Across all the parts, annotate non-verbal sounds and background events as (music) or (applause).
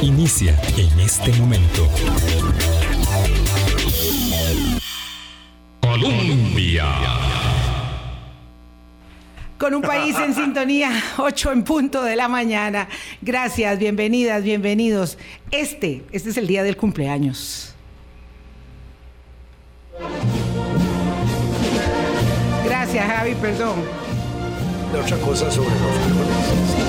Inicia en este momento. Colombia. Con un país en sintonía, 8 en punto de la mañana. Gracias, bienvenidas, bienvenidos. Este, este es el día del cumpleaños. Gracias, Javi, perdón. De otra cosa sobre los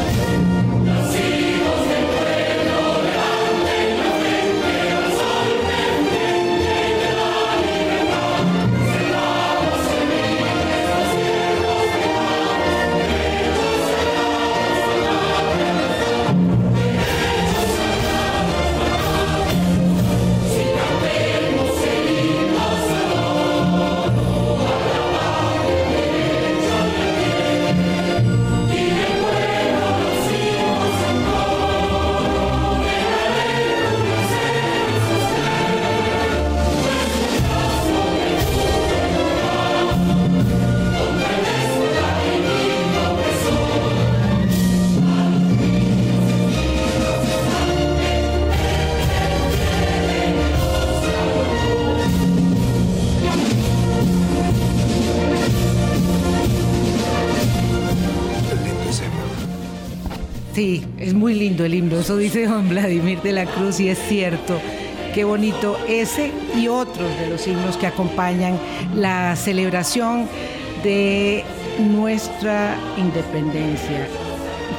eso dice don Vladimir de la Cruz y es cierto. Qué bonito ese y otros de los himnos que acompañan la celebración de nuestra independencia.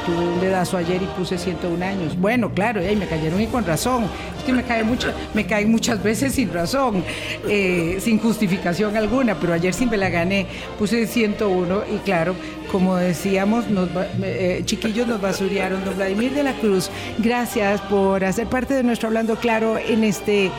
Tuve un dedazo ayer y puse 101 años. Bueno, claro, y me cayeron y con razón. Es que me, cae mucho, me caen muchas veces sin razón, eh, sin justificación alguna, pero ayer sí me la gané. Puse 101 y claro, como decíamos, nos eh, chiquillos nos basurearon. Don Vladimir de la Cruz, gracias por hacer parte de nuestro Hablando Claro en este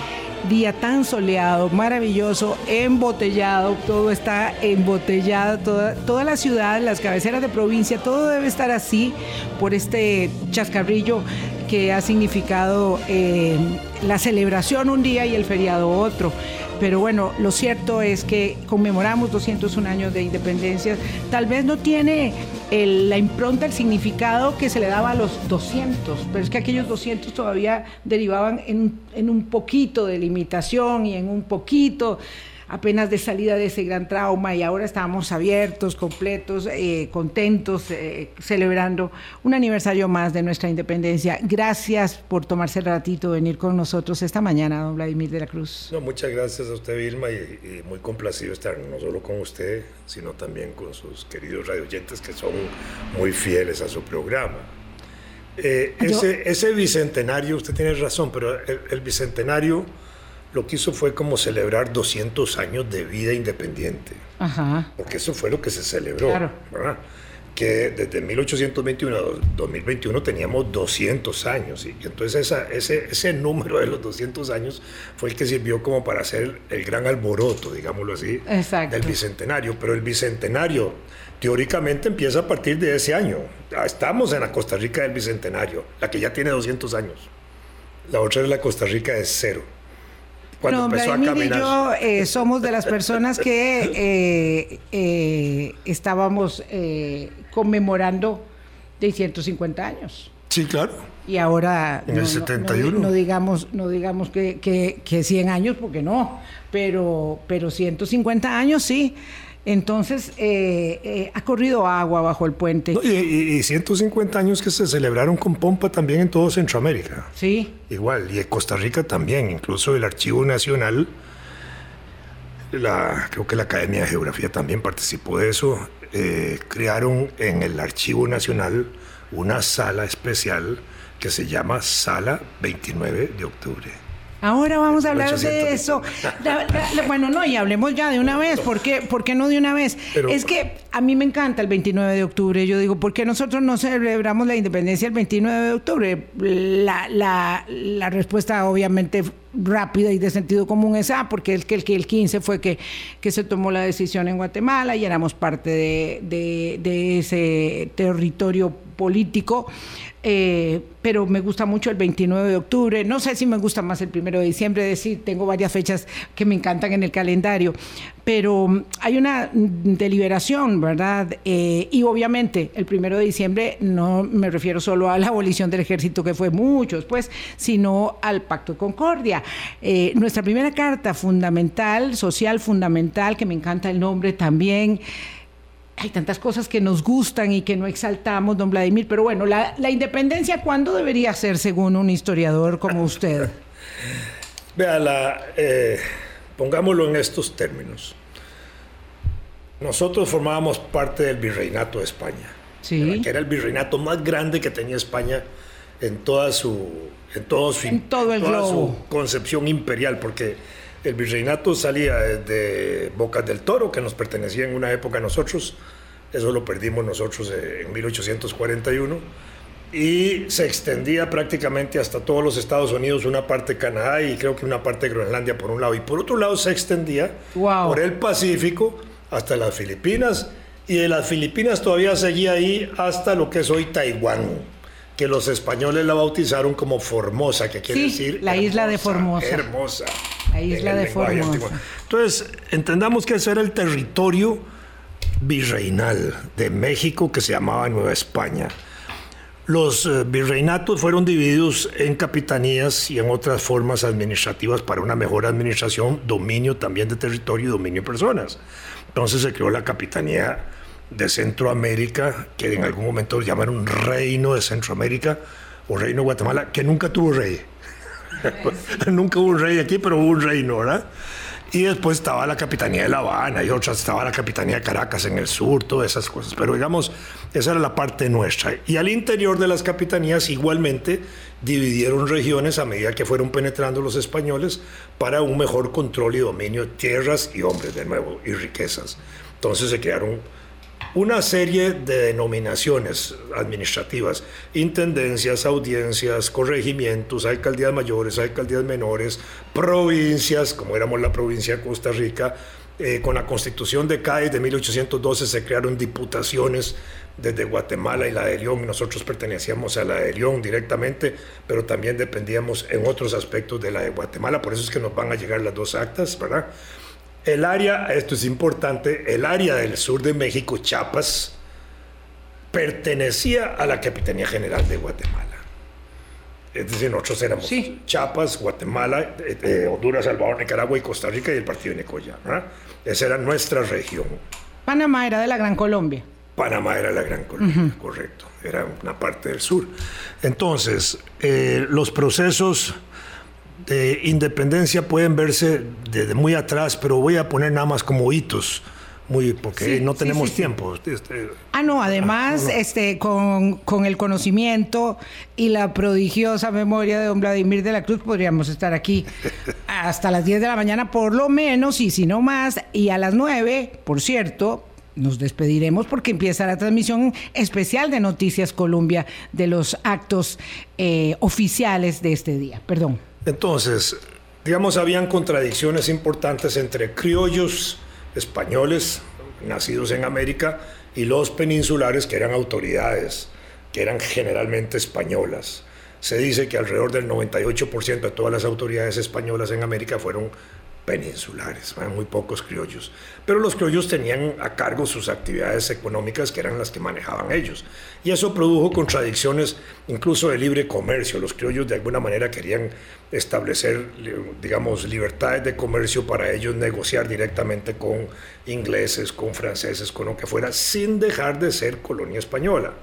día tan soleado, maravilloso, embotellado, todo está embotellado, toda, toda la ciudad, las cabeceras de provincia, todo debe estar así por este chascarrillo que ha significado eh, la celebración un día y el feriado otro. Pero bueno, lo cierto es que conmemoramos 201 años de independencia. Tal vez no tiene la impronta, el significado que se le daba a los 200, pero es que aquellos 200 todavía derivaban en un poquito de limitación y en un poquito apenas de salida de ese gran trauma y ahora estamos abiertos, completos, eh, contentos, eh, celebrando un aniversario más de nuestra independencia. Gracias por tomarse el ratito de venir con nosotros esta mañana, don Vladimir de la Cruz. No, muchas gracias a usted, Vilma, y, y muy complacido estar no solo con usted, sino también con sus queridos radioyentes que son muy fieles a su programa. Eh, ese, ese bicentenario, usted tiene razón, pero el, el bicentenario lo que hizo fue como celebrar 200 años de vida independiente, Ajá. porque eso fue lo que se celebró, Claro. ¿verdad? Que desde 1821 a 2021 teníamos 200 años, y entonces esa- ese, ese número de los 200 años fue el que sirvió como para hacer el gran alboroto, digámoslo así, Exacto. del bicentenario. Pero el bicentenario teóricamente empieza a partir de ese año. Ya Estamos en la Costa Rica del bicentenario, la que ya tiene 200 años. La otra es la Costa Rica de cero. Cuando Bueno, empezó a Vladimir y caminar. yo eh, somos de las personas que eh, eh, estábamos eh, conmemorando de 150 años. Sí, claro. Y ahora En el 71. no digamos, no digamos que, que, que 100 años, porque no, pero, pero 150 años sí. Entonces eh, eh, ha corrido agua bajo el puente. No, y, y- y 150 años que se celebraron con pompa también en todo Centroamérica. Sí, Igual, y en Costa Rica también, incluso el Archivo Nacional, la, creo que la Academia de Geografía también participó de eso, eh, crearon en el Archivo Nacional una sala especial que se llama Sala 29 de Octubre. Ahora vamos a hablar 800. de eso. La- la- la- bueno, no, y hablemos ya de una vez. ¿Por qué, ¿Por qué no de una vez? Pero- es que a mí me encanta el 29 de octubre. Yo digo, ¿por qué nosotros no celebramos la independencia el 29 de octubre? La, la- la respuesta obviamente rápida y de sentido común es, ah, porque el, que el, que el 15 fue que, que se tomó la decisión en Guatemala y éramos parte de, de- de ese territorio político, eh, pero me gusta mucho el 29 de octubre. No sé si me gusta más el 1 de diciembre, es decir, tengo varias fechas que me encantan en el calendario, pero mm, hay una deliberación, ¿verdad? Eh, y obviamente el 1 de diciembre no me refiero solo a la abolición del ejército, que fue mucho después, sino al Pacto de Concordia. Eh, nuestra primera carta fundamental, social fundamental, que me encanta el nombre también, hay tantas cosas que nos gustan y que no exaltamos, don Vladimir, pero bueno, la, independencia, ¿cuándo debería ser según un historiador como usted? (laughs) Vea, la, eh, pongámoslo en estos términos. Nosotros formábamos parte del virreinato de España, sí. que era el virreinato más grande que tenía España en toda su, en todo su, en todo el toda su concepción imperial, porque el virreinato salía de Bocas del Toro, que nos pertenecía en una época a nosotros, eso lo perdimos nosotros eh, en 1841, y se extendía prácticamente hasta todos los Estados Unidos, una parte de Canadá y creo que una parte de Groenlandia por un lado, y por otro lado se extendía por el Pacífico hasta las Filipinas, y de las Filipinas todavía seguía ahí hasta lo que es hoy Taiwán que los españoles la bautizaron como Formosa, que quiere decir la isla de Formosa. Hermosa. La isla de Formosa. Entonces, entendamos que ese era el territorio virreinal de México que se llamaba Nueva España. Los eh, virreinatos fueron divididos en capitanías y en otras formas administrativas para una mejor administración, dominio también de territorio y dominio de personas. Entonces se creó la capitanía de Centroamérica, que en algún momento llamaron Reino de Centroamérica o Reino de Guatemala, que nunca tuvo rey. (laughs) nunca hubo un rey aquí, pero hubo un reino, ¿verdad? Y después estaba la Capitanía de La Habana y otras, estaba la Capitanía de Caracas en el sur, todas esas cosas. Pero digamos, esa era la parte nuestra. Y al interior de las capitanías igualmente dividieron regiones a medida que fueron penetrando los españoles para un mejor control y dominio de tierras y hombres de nuevo y riquezas. Entonces se crearon una serie de denominaciones administrativas, intendencias, audiencias, corregimientos, alcaldías mayores, alcaldías menores, provincias, como éramos la provincia de Costa Rica, eh, con la constitución de CAI de 1812 se crearon diputaciones desde Guatemala y la de León, nosotros pertenecíamos a la de León directamente, pero también dependíamos en otros aspectos de la de Guatemala, por eso es que nos van a llegar las dos actas, ¿verdad? El área, esto es importante, el área del sur de México, Chiapas, pertenecía a la Capitanía General de Guatemala. Es decir, nosotros éramos Chiapas, Guatemala, eh, eh, Honduras, Salvador, Nicaragua y Costa Rica y el partido de Necoya. Esa era nuestra región. Panamá era de la Gran Colombia. Panamá era la Gran Colombia, correcto. Era una parte del sur. Entonces, eh, los procesos de independencia pueden verse desde muy atrás, pero voy a poner nada más como hitos. Muy, porque no tenemos tiempo. Este, ah, no, además, este, con, con, el conocimiento y la prodigiosa memoria de don Vladimir de la Cruz, podríamos estar aquí (laughs) hasta las 10 de la mañana, por lo menos, y si no más, y a las 9, por cierto, nos despediremos porque empieza la transmisión especial de Noticias Colombia de los actos eh, oficiales de este día. Perdón. Entonces, digamos, habían contradicciones importantes entre criollos españoles nacidos en América y los peninsulares que eran autoridades, que eran generalmente españolas. Se dice que alrededor del 98% de todas las autoridades españolas en América fueron peninsulares, muy pocos criollos. Pero los criollos tenían a cargo sus actividades económicas que eran las que manejaban ellos. Y eso produjo contradicciones incluso de libre comercio. Los criollos de alguna manera querían establecer, digamos, libertades de comercio para ellos negociar directamente con ingleses, con franceses, con lo que fuera, sin dejar de ser colonia española.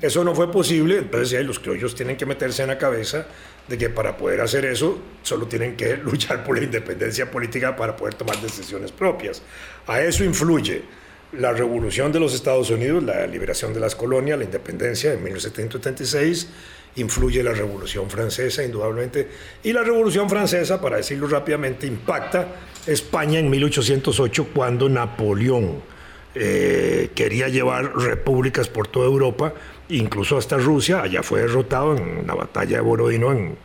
Eso no fue posible, entonces los criollos tienen que meterse en la cabeza de que para poder hacer eso solo tienen que (laughs) luchar por la independencia política para poder tomar decisiones propias. A eso influye la revolución de los Estados Unidos, la liberación de las colonias, la independencia en 1776, influye la revolución francesa indudablemente, y la revolución francesa, para decirlo rápidamente, impacta España en 1808 cuando Napoleón eh, quería llevar repúblicas por toda Europa incluso hasta Rusia, allá fue derrotado en la batalla de Borodino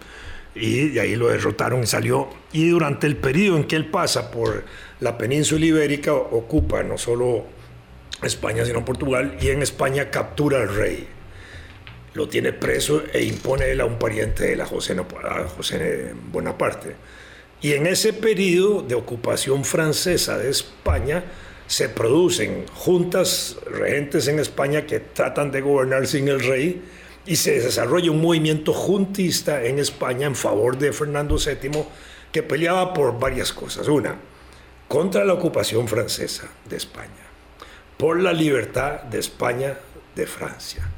y de ahí lo derrotaron y salió. Y durante el periodo en que él pasa por la península ibérica, ocupa no solo España, sino Portugal, y en España captura al rey. lo tiene preso e impone él a un pariente de la José, José Bonaparte. Y en ese periodo de ocupación francesa de España se producen juntas regentes en España que tratan de gobernar sin el rey y se desarrolla un movimiento juntista en España en favor de Fernando VII que peleaba por varias cosas. Una, contra la ocupación francesa de España, por la libertad de España de Francia,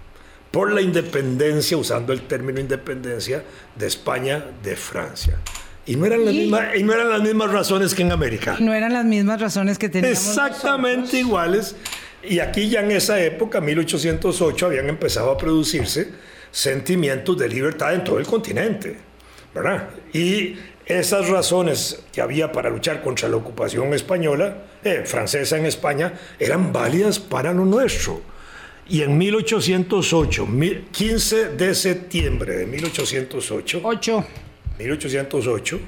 por la independencia, usando el término independencia, de España de Francia. Y no, eran las mismas, y no eran las mismas razones que en América. No eran las mismas razones que teníamos. Exactamente iguales. Y aquí ya en esa época, 1808, habían empezado a producirse sentimientos de libertad en todo el continente. ¿verdad? Y esas razones que había para luchar contra la ocupación española, eh, francesa en España, eran válidas para lo nuestro. Y en 1808, 15 de septiembre de 1808, 8. 1808,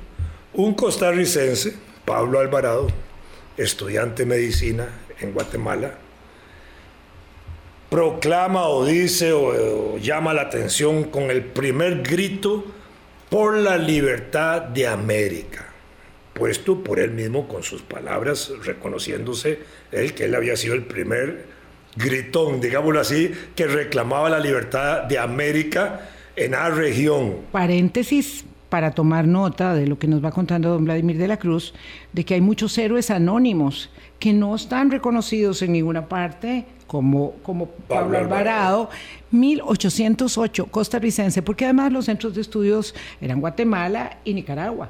un costarricense, Pablo Alvarado, estudiante de medicina en Guatemala, proclama o dice o, llama la atención con el primer grito por la libertad de América, puesto por él mismo con sus palabras, reconociéndose él que él había sido el primer gritón, digámoslo así, que reclamaba la libertad de América en la región. Paréntesis para tomar nota de lo que nos va contando don Vladimir de la Cruz, de que hay muchos héroes anónimos que no están reconocidos en ninguna parte, como, como Pablo, Alvarado, 1808, costarricense, porque además los centros de estudios eran Guatemala y Nicaragua.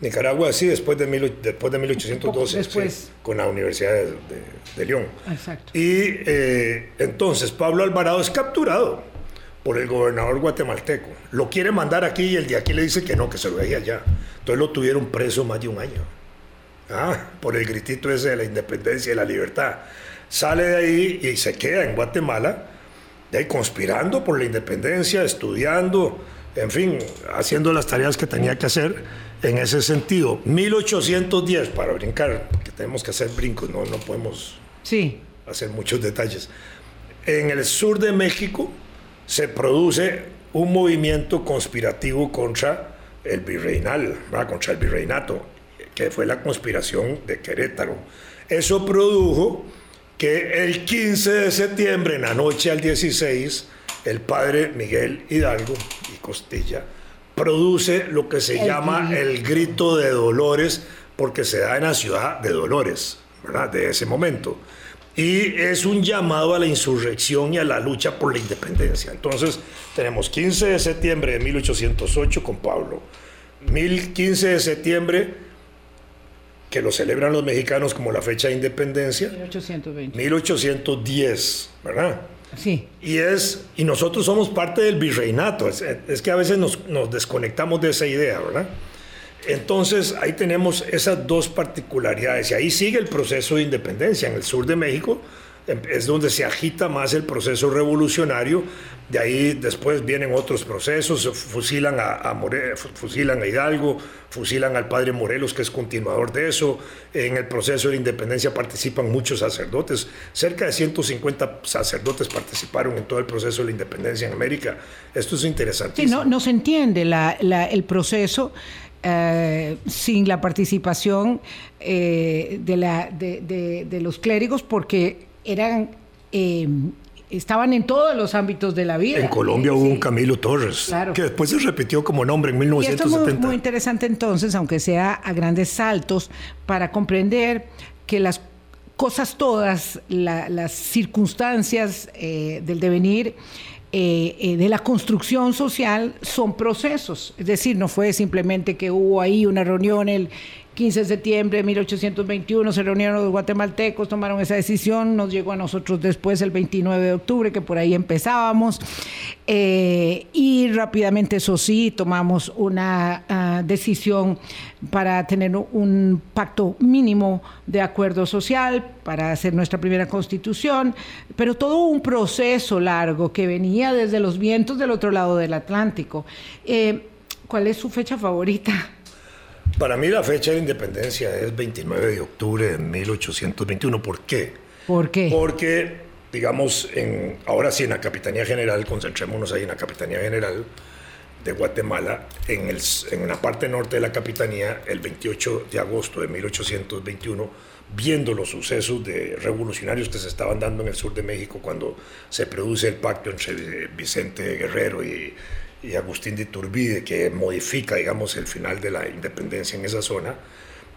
Nicaragua, sí, después de, después de 1812, después. con la Universidad de, de, León. Exacto. Y eh, entonces Pablo Alvarado es capturado por el gobernador guatemalteco. Lo quiere mandar aquí y el de aquí le dice que no, que se lo deje allá. Entonces lo tuvieron preso más de un año. Ah, por el gritito ese de la independencia y la libertad. Sale de ahí y se queda en Guatemala, de ahí conspirando por la independencia, estudiando, en fin, haciendo las tareas que tenía que hacer en ese sentido. 1810, para brincar, porque tenemos que hacer brincos, no, no podemos sí. hacer muchos detalles. En el sur de México, se produce un movimiento conspirativo contra el virreinal, contra el virreinato, que fue la conspiración de Querétaro. Eso produjo que el 15 de septiembre, en la noche al 16, el padre Miguel Hidalgo y Costilla produce lo que se llama el grito de Dolores, porque se da en la ciudad de Dolores, ¿verdad? De ese momento y es un llamado a la insurrección y a la lucha por la independencia. Entonces, tenemos 15 de septiembre de 1808 con Pablo, 15 de septiembre que lo celebran los mexicanos como la fecha de independencia, 1820. 1810, ¿verdad? Sí. Y, es, y nosotros somos parte del virreinato, es, es que a veces nos, nos desconectamos de esa idea, ¿verdad? Entonces ahí tenemos esas dos particularidades y ahí sigue el proceso de independencia. En el sur de México em, es donde se agita más el proceso revolucionario. De ahí después vienen otros procesos, fusilan a, fusilan a Hidalgo, fusilan al padre Morelos, que es continuador de eso. En el proceso de independencia participan muchos sacerdotes. Cerca de 150 sacerdotes participaron en todo el proceso de la independencia en América. Esto es interesantísimo. Sí, no, no se entiende el proceso eh, sin la participación eh, de, la, de, los clérigos porque eran... Eh, estaban en todos los ámbitos de la vida. En Colombia hubo un Camilo Torres, que después se repitió como nombre en 1970. Y esto es muy, interesante entonces, aunque sea a grandes saltos, para comprender que las cosas todas, las circunstancias del devenir, eh, eh, de la construcción social son procesos. Es decir, no fue simplemente que hubo ahí una reunión el 15 de septiembre de 1821, se reunieron los guatemaltecos, tomaron esa decisión, nos llegó a nosotros después el 29 de octubre, que por ahí empezábamos, eh, y rápidamente, eso sí, tomamos una ah, decisión para tener un pacto mínimo de acuerdo social, para hacer nuestra primera constitución, pero todo un proceso largo que venía desde los vientos del otro lado del Atlántico. Eh, ¿Cuál es su fecha favorita? Para mí la fecha de independencia es 29 de octubre de 1821. ¿Por qué? ¿Por qué? Porque digamos, en, ahora sí en la Capitanía General, concentrémonos ahí en la Capitanía General de Guatemala, en, el, en la parte norte de la Capitanía, el 28 de agosto de 1821, viendo los sucesos de revolucionarios que se estaban dando en el sur de México cuando se produce el pacto entre Vicente Guerrero y, y Agustín de Iturbide, que modifica, digamos, el final de la independencia en esa zona,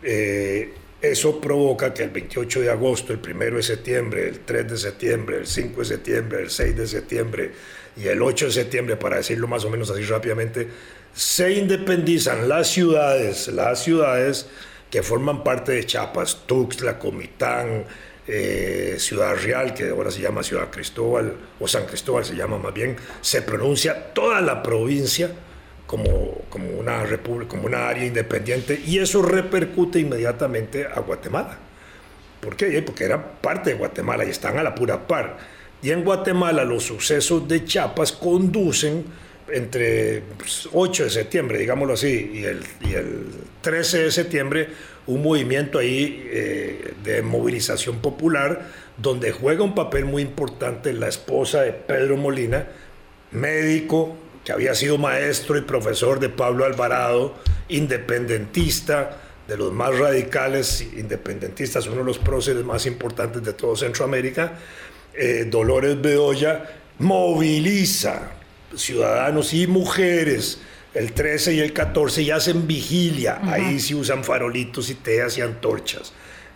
eh, eso provoca que el 28 de agosto, el 1 de septiembre, el 3 de septiembre, el 5 de septiembre, el 6 de septiembre y el 8 de septiembre, para decirlo más o menos así rápidamente, se independizan las ciudades, las ciudades que forman parte de Chiapas, Tuxtla, Comitán, eh, Ciudad Real, que ahora se llama Ciudad Cristóbal, o San Cristóbal se llama más bien, se pronuncia toda la provincia como, como, una república, como una área independiente y eso repercute inmediatamente a Guatemala. ¿Por qué? Porque era parte de Guatemala y están a la pura par. Y en Guatemala los sucesos de Chiapas conducen entre 8 pues, de septiembre, digámoslo así, y el, y el 13 de septiembre, un movimiento ahí eh, de movilización popular donde juega un papel muy importante la esposa de Pedro Molina, médico, que había sido maestro y profesor de Pablo Alvarado, independentista, de los más radicales independentistas, uno de los próceres más importantes de todo Centroamérica, eh, Dolores Bedoya, moviliza ciudadanos y mujeres el 13 y el 14 y hacen vigilia, ahí sí usan farolitos y teas y antorchas.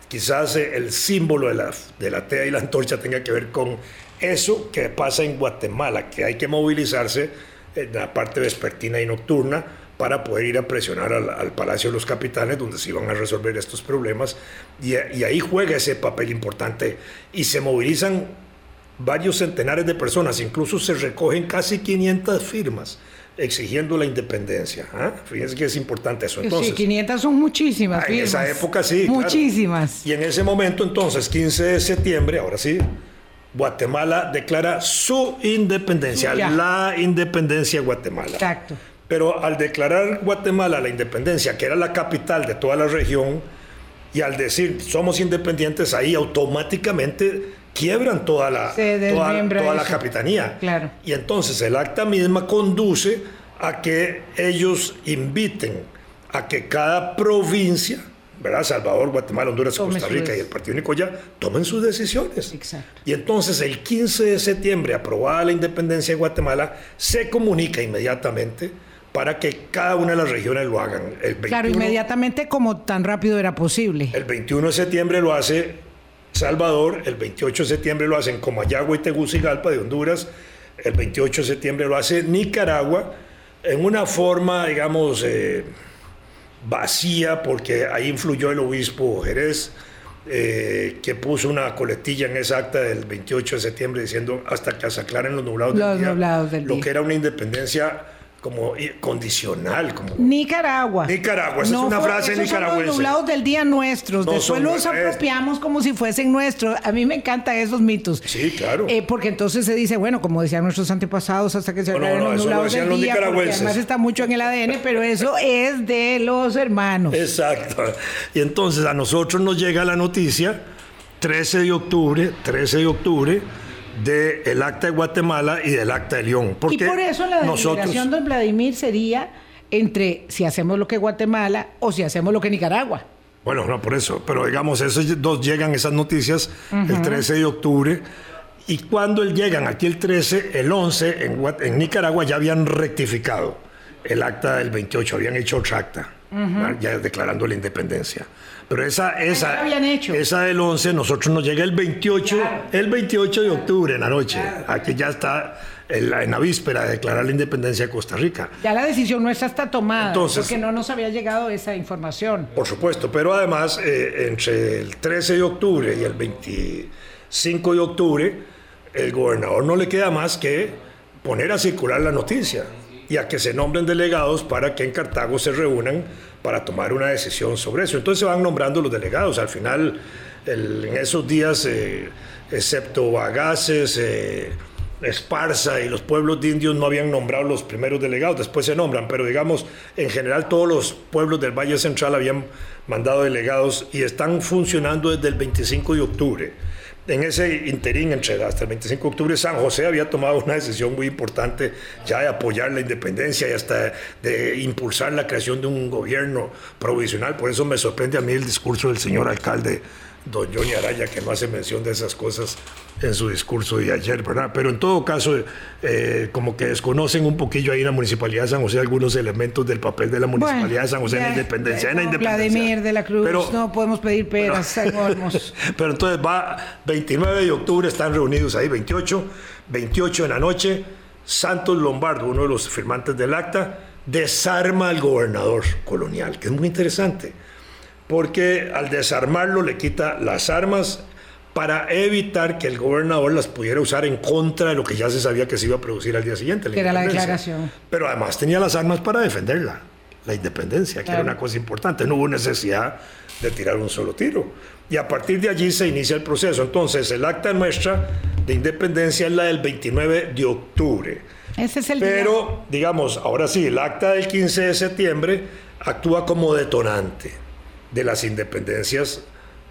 Quizás eh, el símbolo de la, de la tea y la antorcha tenga que ver con eso que pasa en Guatemala, que hay que movilizarse la parte vespertina y nocturna para poder ir a presionar al, Palacio de los Capitanes, donde se iban a resolver estos problemas. Y, y, ahí juega ese papel importante. Y se movilizan varios centenares de personas, incluso se recogen casi 500 firmas exigiendo la independencia. ¿ah? Fíjense que es importante eso. Entonces, sí, 500 son muchísimas. Ah, en esa época sí. Muchísimas. Y en ese momento, entonces, 15 de septiembre, ahora sí, Guatemala declara su independencia, la independencia de Guatemala. Exacto. Pero al declarar Guatemala la independencia, que era la capital de toda la región, y al decir somos independientes, ahí automáticamente quiebran toda la, toda, la capitanía. Claro. Y entonces el acta misma conduce a que ellos inviten a que cada provincia ¿verdad? Salvador, Guatemala, Honduras, Costa Rica y el Partido Único ya tomen sus decisiones. Exacto. Y entonces el 15 de septiembre, aprobada la independencia de Guatemala, se comunica inmediatamente para que cada una de las regiones lo hagan. claro, inmediatamente como tan rápido era posible. El 21 de septiembre lo hace Salvador, el 28 de septiembre lo hacen Comayagua y Tegucigalpa de Honduras, el 28 de septiembre lo hace Nicaragua, en una forma, digamos, eh, vacía, porque ahí influyó el obispo Jerez, eh, que puso una coletilla en esa acta del 28 de septiembre diciendo hasta que se aclaren los nublados, del, día, del lo que era una independencia como condicional. Como... Nicaragua. Nicaragua, esa es una frase nicaragüense. Son los nublados del día nuestros, después los apropiamos como si fuesen nuestros. A mí me encantan esos mitos. Sí, claro. Eh, porque entonces se dice, bueno, como decían nuestros antepasados, hasta que se aclaren los nublados del día, porque además está mucho en el ADN, pero eso (laughs) es de los hermanos. Exacto. Y entonces a nosotros nos llega la noticia, 13 de octubre, 13 de octubre, del acta de Guatemala y del acta de León. y por eso la deliberación de Vladimir sería entre si hacemos lo que Guatemala o si hacemos lo que Nicaragua. Bueno, no por eso, pero digamos, esos dos llegan esas noticias el 13 de octubre. Y cuando llegan aquí el 13, el 11, en, en Nicaragua ya habían rectificado el acta del 28, habían hecho otra acta, ya declarando la independencia. Pero esa, esa, esa del 11, nosotros nos llega el 28, el 28 de octubre en la noche. Aquí ya está en la, víspera de declarar la independencia de Costa Rica. Ya la decisión nuestra está tomada, Entonces, porque no nos había llegado esa información. Por supuesto, pero además eh, entre el 13 de octubre y el 25 de octubre, el gobernador no le queda más que poner a circular la noticia y a que se nombren delegados para que en Cartago se reúnan para tomar una decisión sobre eso. Entonces se van nombrando los delegados. Al final, en esos días, eh, excepto Bagaces, eh, Esparza y los pueblos de indios no habían nombrado los primeros delegados, después se nombran, pero digamos, en general todos los pueblos del Valle Central habían mandado delegados y están funcionando desde el 25 de octubre. En ese interín entre hasta el 25 de octubre, San José había tomado una decisión muy importante ya de apoyar la independencia y hasta de impulsar la creación de un gobierno provisional. Por eso me sorprende a mí el discurso del señor alcalde don Johnny Araya, que no hace mención de esas cosas en su discurso de ayer, ¿verdad? Pero en todo caso, eh, como que desconocen un poquillo ahí en la Municipalidad de San José algunos elementos del papel de la Municipalidad de San José en la independencia. En la independencia. Vladimir de la Cruz, pero, no podemos pedir peras, pero, (laughs) pero entonces va, 29 de octubre están reunidos ahí, 28, 28 en la noche, Santos Lombardo, uno de los firmantes del acta, desarma al gobernador colonial, que es muy interesante porque al desarmarlo le quita las armas para evitar que el gobernador las pudiera usar en contra de lo que ya se sabía que se iba a producir al día siguiente. que era la declaración. Pero además tenía las armas para defenderla, la independencia, que era una cosa importante. No hubo necesidad de tirar un solo tiro. Y a partir de allí se inicia el proceso. Entonces, el acta nuestra de independencia es la del 29 de octubre. Ese es el Pero, digamos, ahora sí, el acta del 15 de septiembre actúa como detonante de las independencias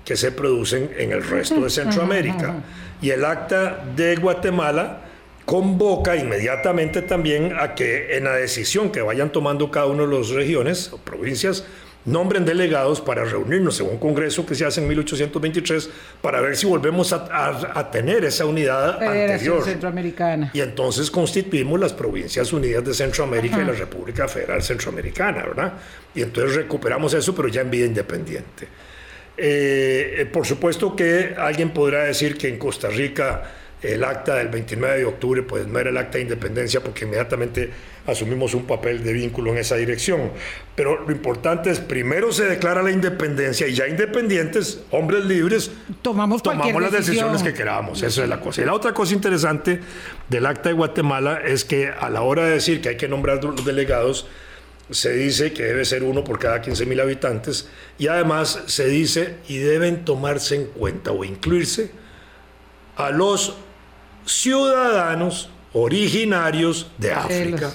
que se producen en el resto de Centroamérica. Y el acta de Guatemala convoca inmediatamente también a que en la decisión que vayan tomando cada uno de las regiones o provincias, nombren delegados para reunirnos en un congreso que se hace en 1823 para ver si volvemos a, tener esa unidad anterior. Centroamericana. Y entonces constituimos las Provincias Unidas de Centroamérica y la República Federal Centroamericana, ¿verdad? Y entonces recuperamos eso, pero ya en vida independiente. Eh, eh, por supuesto que alguien podrá decir que en Costa Rica el acta del 29 de octubre, pues no era el acta de independencia porque inmediatamente asumimos un papel de vínculo en esa dirección. Pero lo importante es, primero se declara la independencia y ya independientes, hombres libres, tomamos, tomamos las decisiones que queramos. Eso es la cosa. Y la otra cosa interesante del acta de Guatemala es que a la hora de decir que hay que nombrar los delegados, se dice que debe ser uno por cada 15 mil habitantes y además se dice y deben tomarse en cuenta o incluirse a los ciudadanos originarios de África.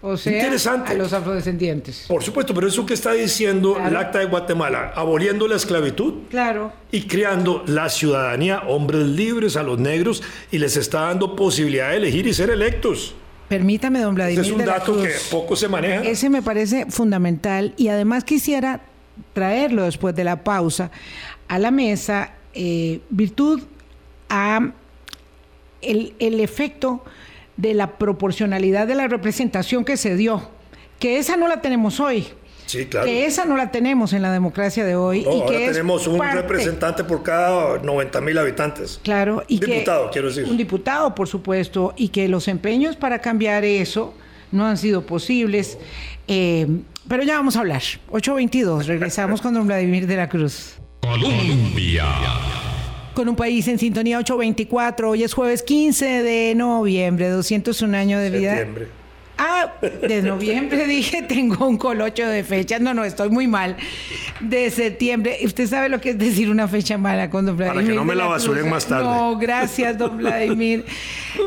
o sea, Interesante. a los afrodescendientes. Por supuesto, pero eso que está diciendo el Acta de Guatemala, aboliendo la esclavitud claro. y creando la ciudadanía, hombres libres a los negros, y les está dando posibilidad de elegir y ser electos. Permítame, don Vladimir. Ese es un dato que poco se maneja. Ese me parece fundamental y además quisiera traerlo después de la pausa a la mesa, eh, virtud a el, efecto de la proporcionalidad de la representación que se dio, que esa no la tenemos hoy. Sí, claro. Que esa no la tenemos en la democracia de hoy. y ahora tenemos un representante por cada 90 mil habitantes. Claro. Y un diputado, quiero decir. Un diputado, por supuesto, y que los empeños para cambiar eso no han sido posibles. Eh, pero ya vamos a hablar. 8.22, regresamos con don Vladimir de la Cruz. Colombia con un país en sintonía 824. Hoy es jueves 15 de noviembre, 201 años de vida. Septiembre. Ah, de noviembre (laughs) dije, tengo un colocho de fechas. No, no, estoy muy mal. De septiembre. ¿Usted sabe lo que es decir una fecha mala con don Vladimir? Para que no me la, basuren más tarde. No, gracias, don (laughs) Vladimir.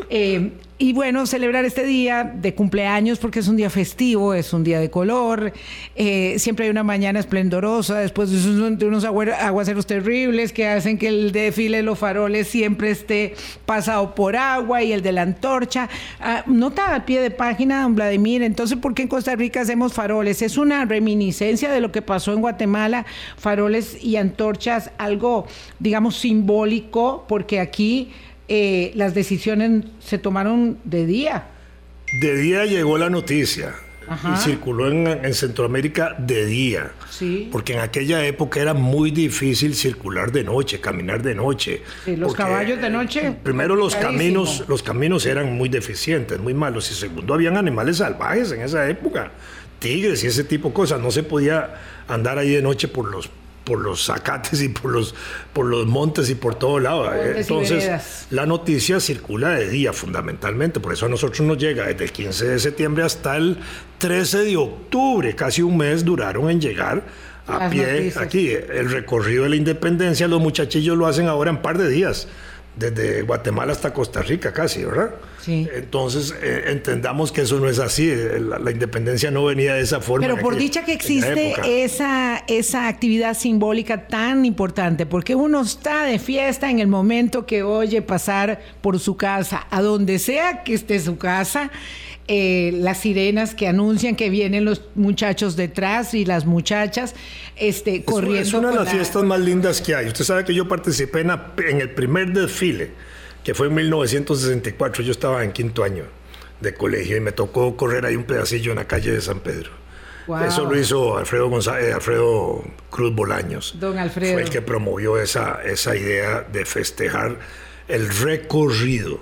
Eh, y bueno, celebrar este día de cumpleaños porque es un día festivo, es un día de color, eh, siempre hay una mañana esplendorosa, después de unos aguaceros terribles que hacen que el desfile de los faroles siempre esté pasado por agua y el de la antorcha. Ah, nota al pie de página, don Vladimir, entonces, ¿por qué en Costa Rica hacemos faroles? Es una reminiscencia de lo que pasó en Guatemala, faroles y antorchas, algo, digamos, simbólico, porque aquí eh, las decisiones se tomaron de día. De día llegó la noticia. Y circuló en, Centroamérica de día. Sí. Porque en aquella época era muy difícil circular de noche, caminar de noche. los caballos de noche. Primero los caminos, los caminos eran muy deficientes, muy malos. Y segundo, habían animales salvajes en esa época. Tigres y ese tipo de cosas. No se podía andar ahí de noche por los por los zacates y por los, por los montes y por todo lado. Entonces, la noticia circula de día fundamentalmente, por eso a nosotros nos llega desde el 15 de septiembre hasta el 13 de octubre, casi un mes duraron en llegar a pie aquí. El recorrido de la independencia, los muchachillos lo hacen ahora en par de días desde Guatemala hasta Costa Rica casi, ¿verdad? Sí. Entonces, eh, entendamos que eso no es así, eh, la, la, independencia no venía de esa forma. Pero por dicha que existe esa, esa actividad simbólica tan importante, porque uno está de fiesta en el momento que oye pasar por su casa, a donde sea que esté su casa, eh, las sirenas que anuncian que vienen los muchachos detrás y las muchachas este, corriendo. Es una de las fiestas más lindas que hay. Usted sabe que yo participé en, en, el primer desfile, que fue en 1964. Yo estaba en quinto año de colegio y me tocó correr ahí un pedacillo en la calle de San Pedro. Eso lo hizo Alfredo, González, Alfredo Cruz Bolaños. Don Alfredo. Fue el que promovió esa, esa idea de festejar el recorrido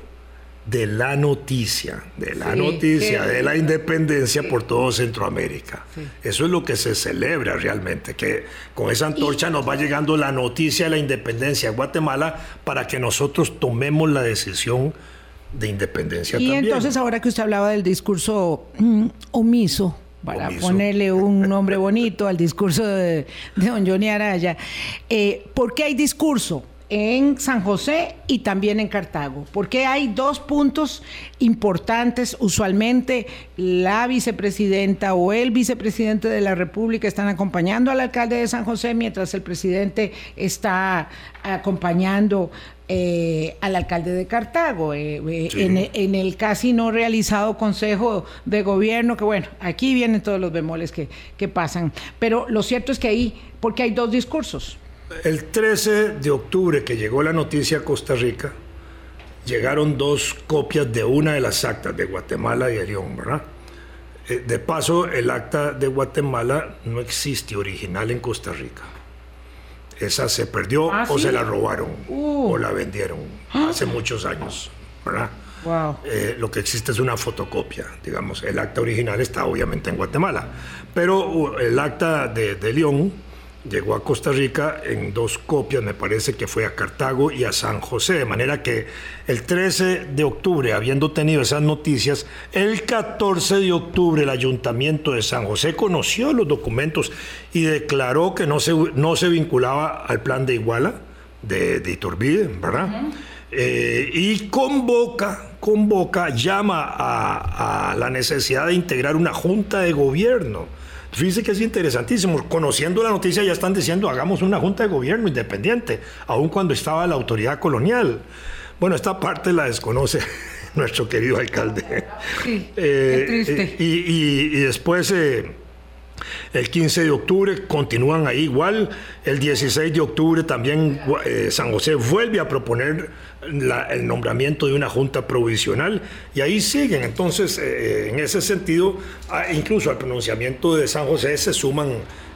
de la noticia, de la noticia, de la independencia por todo Centroamérica. Eso es lo que se celebra realmente, que con esa antorcha nos va llegando la noticia de la independencia de Guatemala para que nosotros tomemos la decisión de independencia y también. Entonces ahora que usted hablaba del discurso mm, omiso, para ponerle un nombre bonito al discurso de, don Johnny Araya, eh, ¿por qué hay discurso? En San José y también en Cartago, porque hay dos puntos importantes. Usualmente la vicepresidenta o el vicepresidente de la República están acompañando al alcalde de San José, mientras el presidente está acompañando eh, al alcalde de Cartago, eh, eh, en, el casi no realizado Consejo de Gobierno, que bueno, aquí vienen todos los bemoles que, que pasan. Pero lo cierto es que ahí, porque hay dos discursos. El 13 de octubre que llegó la noticia a Costa Rica, llegaron dos copias de una de las actas de Guatemala y de León, ¿verdad? Eh, de paso, el acta de Guatemala no existe original en Costa Rica. Esa se perdió ¿Ah, o sí? se la robaron Uh. o la vendieron hace muchos años, ¿verdad? Wow. Eh, lo que existe es una fotocopia, digamos. El acta original está obviamente en Guatemala, pero uh, el acta de, de León llegó a Costa Rica en dos copias, me parece que fue a Cartago y a San José, de manera que el 13 de octubre, habiendo tenido esas noticias, el 14 de octubre el ayuntamiento de San José conoció los documentos y declaró que no se, no se vinculaba al plan de Iguala, de, de Iturbide, ¿verdad? Eh, y convoca, convoca, llama a, a la necesidad de integrar una junta de gobierno. Fíjese que es interesantísimo. Conociendo la noticia ya están diciendo hagamos una junta de gobierno independiente, aun cuando estaba la autoridad colonial. Bueno, esta parte la desconoce (laughs) nuestro querido alcalde. Sí, Eh, qué triste. eh, y, y- y después, eh, el 15 de octubre, continúan ahí igual. El 16 de octubre también eh, San José vuelve a proponer la- el nombramiento de una junta provisional y ahí siguen. Entonces, eh, en ese sentido, a- incluso al pronunciamiento de San José se suman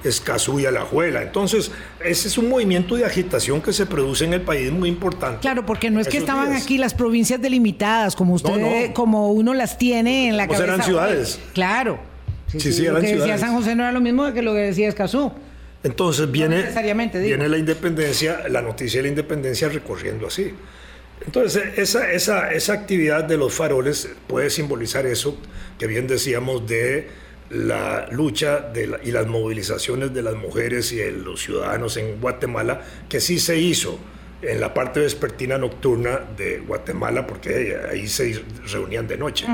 Escazú y Alajuela. Entonces, ese es un movimiento de agitación que se produce en el país muy importante. Claro, porque no es que estaban días. aquí las provincias delimitadas, como usted, No, no. como uno las tiene en la cabeza. eran ciudades. Claro. Sí, sí, lo eran que decía. San José no era lo mismo que lo que decía Escazú. Entonces viene, viene la independencia, la noticia de la independencia recorriendo así. Entonces, esa, esa, esa actividad de los faroles puede simbolizar eso que bien decíamos de la lucha de la- y las movilizaciones de las mujeres y de los ciudadanos en Guatemala, que sí se hizo en la parte vespertina nocturna de Guatemala, porque ahí se reunían de noche.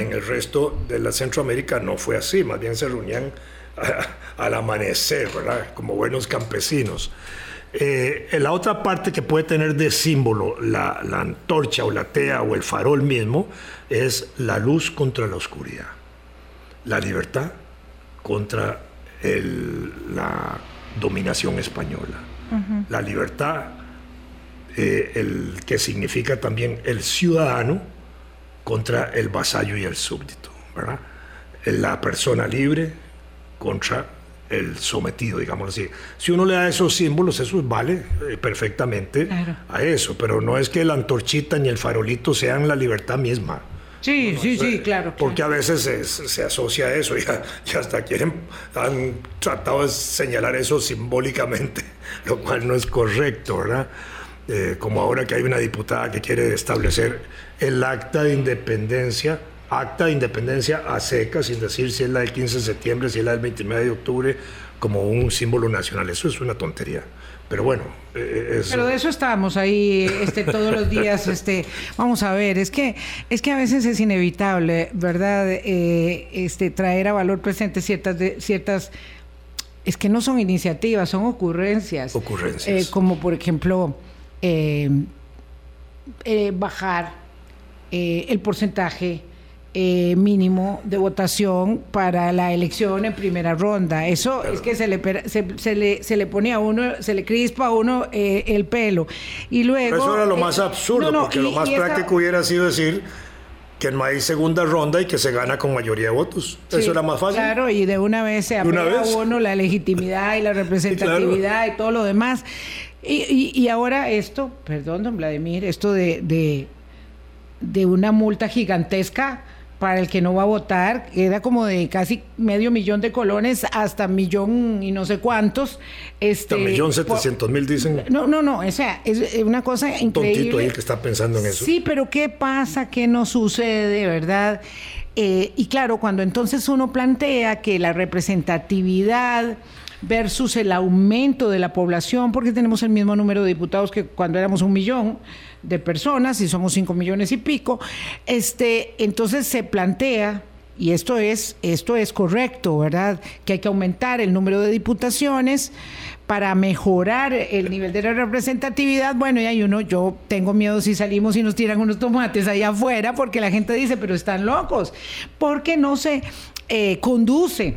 En el resto de la Centroamérica no fue así, más bien se reunían a- al amanecer, ¿verdad? Como buenos campesinos. Eh, la otra parte que puede tener de símbolo la, la antorcha o la tea o el farol mismo es la luz contra la oscuridad, la libertad contra el- la dominación española, la libertad eh, el que significa también el ciudadano contra el vasallo y el súbdito, ¿verdad? La persona libre contra el sometido, digamos así. Si uno le da esos símbolos, eso vale eh, perfectamente Claro. a eso, pero no es que la antorchita ni el farolito sean la libertad misma. Sí, sí, sí, claro. Porque a veces se, se asocia a eso y, a- y hasta quieren, han tratado de señalar eso simbólicamente, (laughs) lo cual no es correcto, ¿verdad? Eh, como ahora que hay una diputada que quiere establecer el acta de independencia, acta de independencia a seca, sin decir si es la del 15 de septiembre, si es la del 29 de octubre, como un símbolo nacional. Eso es una tontería. Pero bueno, eh, Pero de eso estamos ahí este, todos los días. (laughs) Este, vamos a ver, es que, es que a veces es inevitable, ¿verdad? Eh, este, traer a valor presente ciertas, de, ciertas es que no son iniciativas, son ocurrencias. Ocurrencias. Eh, como por ejemplo, bajar el porcentaje eh, mínimo de votación para la elección en primera ronda. Eso es que se le, se, le, se le pone a uno, se le crispa a uno eh, el pelo. Y luego... eso era lo más eh, absurdo, porque lo más práctico hubiera sido decir que no hay segunda ronda y que se gana con mayoría de votos. Eso era más fácil. Claro, y de una vez se apela a uno la legitimidad y la (laughs) representatividad y todo lo demás. Y, y, ahora esto, perdón, don Vladimir, esto de, de, de una multa gigantesca para el que no va a votar, era como de casi medio millón de colones hasta millón y no sé cuántos. Este, hasta millón setecientos mil dicen. No, no, no, o sea, es una cosa increíble. Tontito ahí que está pensando en eso. Sí, pero ¿qué pasa? ¿Qué no sucede, verdad? Eh, y claro, cuando entonces uno plantea que la representatividad versus el aumento de la población, porque tenemos el mismo número de diputados que cuando éramos un millón, de personas y somos 5 millones y pico, este, entonces se plantea y esto es, esto es correcto, ¿verdad? Que hay que aumentar el número de diputaciones para mejorar el nivel de la representatividad. Bueno, y hay uno, yo tengo miedo si salimos y nos tiran unos tomates allá afuera, porque la gente dice, pero están locos, porque no se eh, conduce.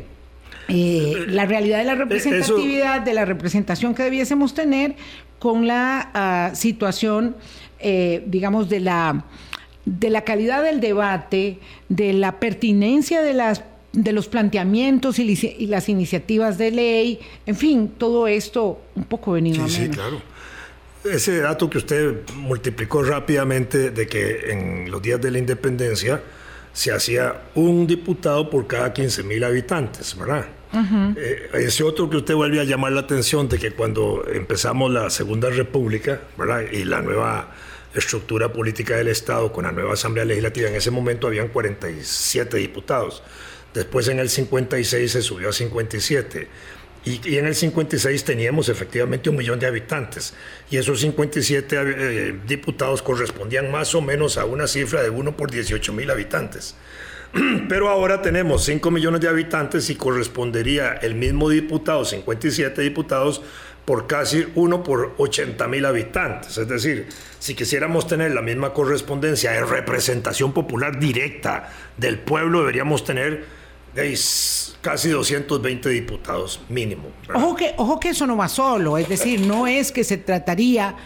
Eh, la realidad de la representatividad, de la representación que debiésemos tener con la ah, situación eh, digamos, de la, de la calidad del debate, de la pertinencia de las de los planteamientos y, las iniciativas de ley, en fin, todo esto un poco venido sí, Sí, claro. Ese dato que usted multiplicó rápidamente de que en los días de la independencia se hacía un diputado por cada 15 mil habitantes, ¿verdad? Eh, ese otro que usted vuelve a llamar la atención de que cuando empezamos la Segunda República, ¿verdad? Y la nueva estructura política del Estado con la nueva Asamblea Legislativa. En ese momento habían 47 diputados. Después en el 56 se subió a 57. Y, en el 56 teníamos efectivamente un millón de habitantes. Y esos 57 eh, diputados correspondían más o menos a una cifra de uno por 18 mil habitantes. (clears throat) Pero ahora tenemos 5 millones de habitantes y correspondería el mismo diputado, 57 diputados, por casi uno por 80 mil habitantes. Es decir, si quisiéramos tener la misma correspondencia de representación popular directa del pueblo, deberíamos tener casi 220 diputados mínimo. Ojo que, ojo que eso no va solo, es decir, no es que se trataría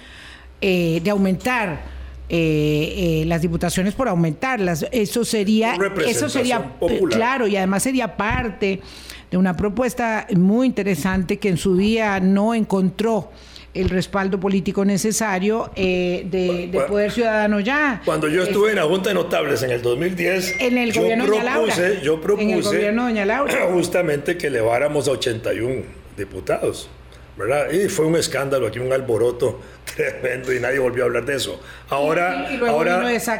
eh, de aumentar. Eh, eh, las diputaciones por aumentarlas eso sería eso sería claro y además sería parte de una propuesta muy interesante que en su día no encontró el respaldo político necesario eh, de, Poder Ciudadano ya. Cuando yo estuve en la Junta de Notables en el 2010, en el yo gobierno propuse, yo propuse en el gobierno Doña Laura. (clears throat) justamente que eleváramos a 81 diputados. ¿Verdad? Y fue un escándalo aquí, un alboroto (laughs) tremendo y nadie volvió a hablar de eso. Ahora, ahora,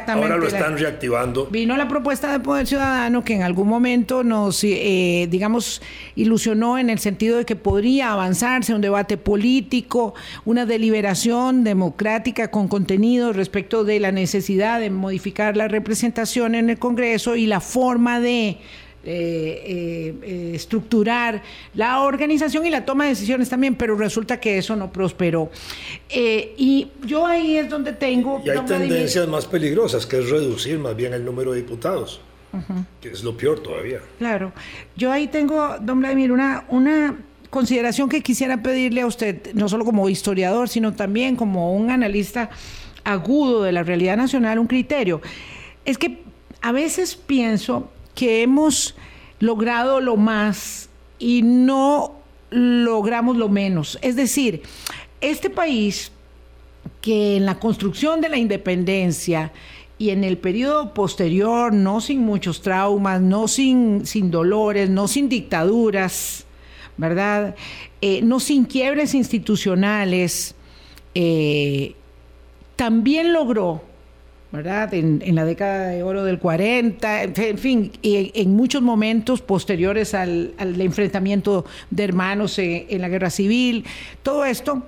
ahora lo están reactivando. Vino la propuesta de Poder Ciudadano que en algún momento nos, eh, digamos, ilusionó en el sentido de que podría avanzarse un debate político, una deliberación democrática con contenido respecto de la necesidad de modificar la representación en el Congreso y la forma de eh, eh, estructurar la organización y la toma de decisiones también, pero resulta que eso no prosperó. Eh, y yo ahí es donde tengo... Y hay tendencias más peligrosas, que es reducir más bien el número de diputados, que es lo peor todavía. Claro, yo ahí tengo, don Vladimir, una, una consideración que quisiera pedirle a usted, no solo como historiador, sino también como un analista agudo de la realidad nacional, un criterio. Es que a veces pienso que hemos logrado lo más y no logramos lo menos. Es decir, este país que en la construcción de la independencia y en el periodo posterior, no sin muchos traumas, no sin, sin dolores, no sin dictaduras, ¿verdad? Eh, no sin quiebres institucionales, eh, también logró ¿verdad? En, la década de oro del 40, en fin, y en muchos momentos posteriores al, enfrentamiento de hermanos en, la guerra civil, todo esto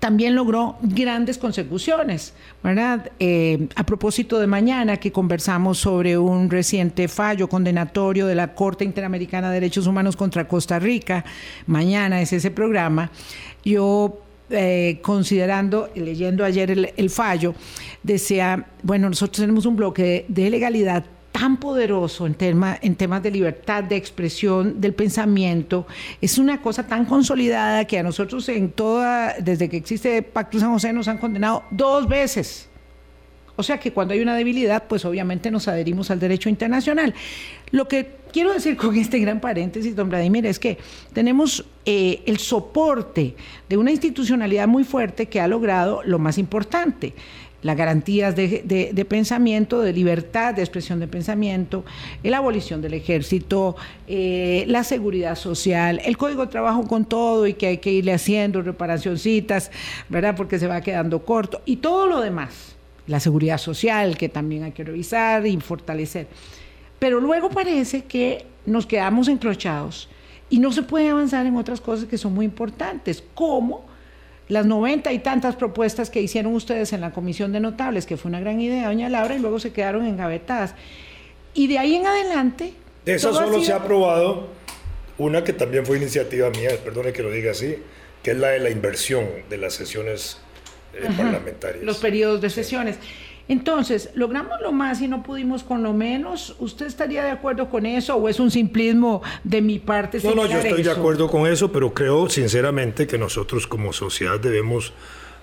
también logró grandes consecuciones, ¿verdad? Eh, a propósito de mañana que conversamos sobre un reciente fallo condenatorio de la Corte Interamericana de Derechos Humanos contra Costa Rica, mañana es ese programa, yo eh, considerando, leyendo ayer el, fallo, decía, bueno, nosotros tenemos un bloque de legalidad tan poderoso en, tema, en temas de libertad de expresión del pensamiento, es una cosa tan consolidada que a nosotros en toda, desde que existe Pacto San José, nos han condenado dos veces. O sea que cuando hay una debilidad, pues obviamente nos adherimos al derecho internacional. Lo que quiero decir con este gran paréntesis, don Vladimir, es que tenemos eh, el soporte de una institucionalidad muy fuerte que ha logrado lo más importante, las garantías de, pensamiento, de libertad de expresión de pensamiento, la abolición del ejército, eh, la seguridad social, el código de trabajo con todo y que hay que irle haciendo reparacioncitas, ¿verdad? Porque se va quedando corto, y todo lo demás, la seguridad social que también hay que revisar y fortalecer. Pero luego parece que nos quedamos encrochados y no se puede avanzar en otras cosas que son muy importantes, como las noventa y tantas propuestas que hicieron ustedes en la Comisión de Notables, que fue una gran idea, doña Laura, y luego se quedaron engavetadas. Y de ahí en adelante... De esa solo se ha aprobado una que también fue iniciativa mía, perdone que lo diga así, que es la de la inversión de las sesiones eh, parlamentarias. Los periodos de sesiones. Entonces, logramos lo más y no pudimos con lo menos. ¿Usted estaría de acuerdo con eso o es un simplismo de mi parte? No, no, yo estoy de acuerdo con eso, pero creo sinceramente que nosotros como sociedad debemos